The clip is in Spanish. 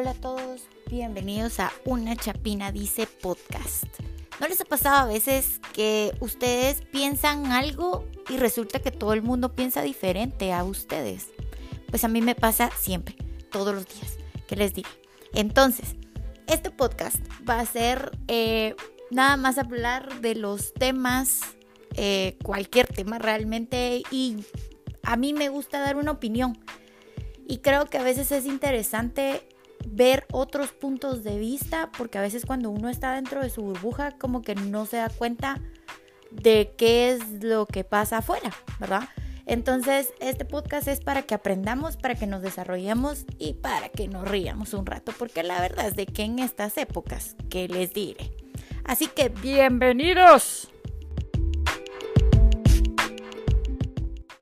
Hola a todos, bienvenidos a Una Chapina Dice Podcast. ¿No les ha pasado a veces que ustedes piensan algo y resulta que todo el mundo piensa diferente a ustedes? Pues a mí me pasa siempre, todos los días. ¿Qué les digo? Entonces, este podcast va a ser eh, nada más hablar de los temas, eh, cualquier tema realmente, y a mí me gusta dar una opinión. Y creo que a veces es interesante ver otros puntos de vista, porque a veces cuando uno está dentro de su burbuja, como que no se da cuenta de qué es lo que pasa afuera, ¿verdad? Entonces, este podcast es para que aprendamos, para que nos desarrollemos y para que nos ríamos un rato, porque la verdad es de que en estas épocas, ¿qué les diré? Así que, bienvenidos.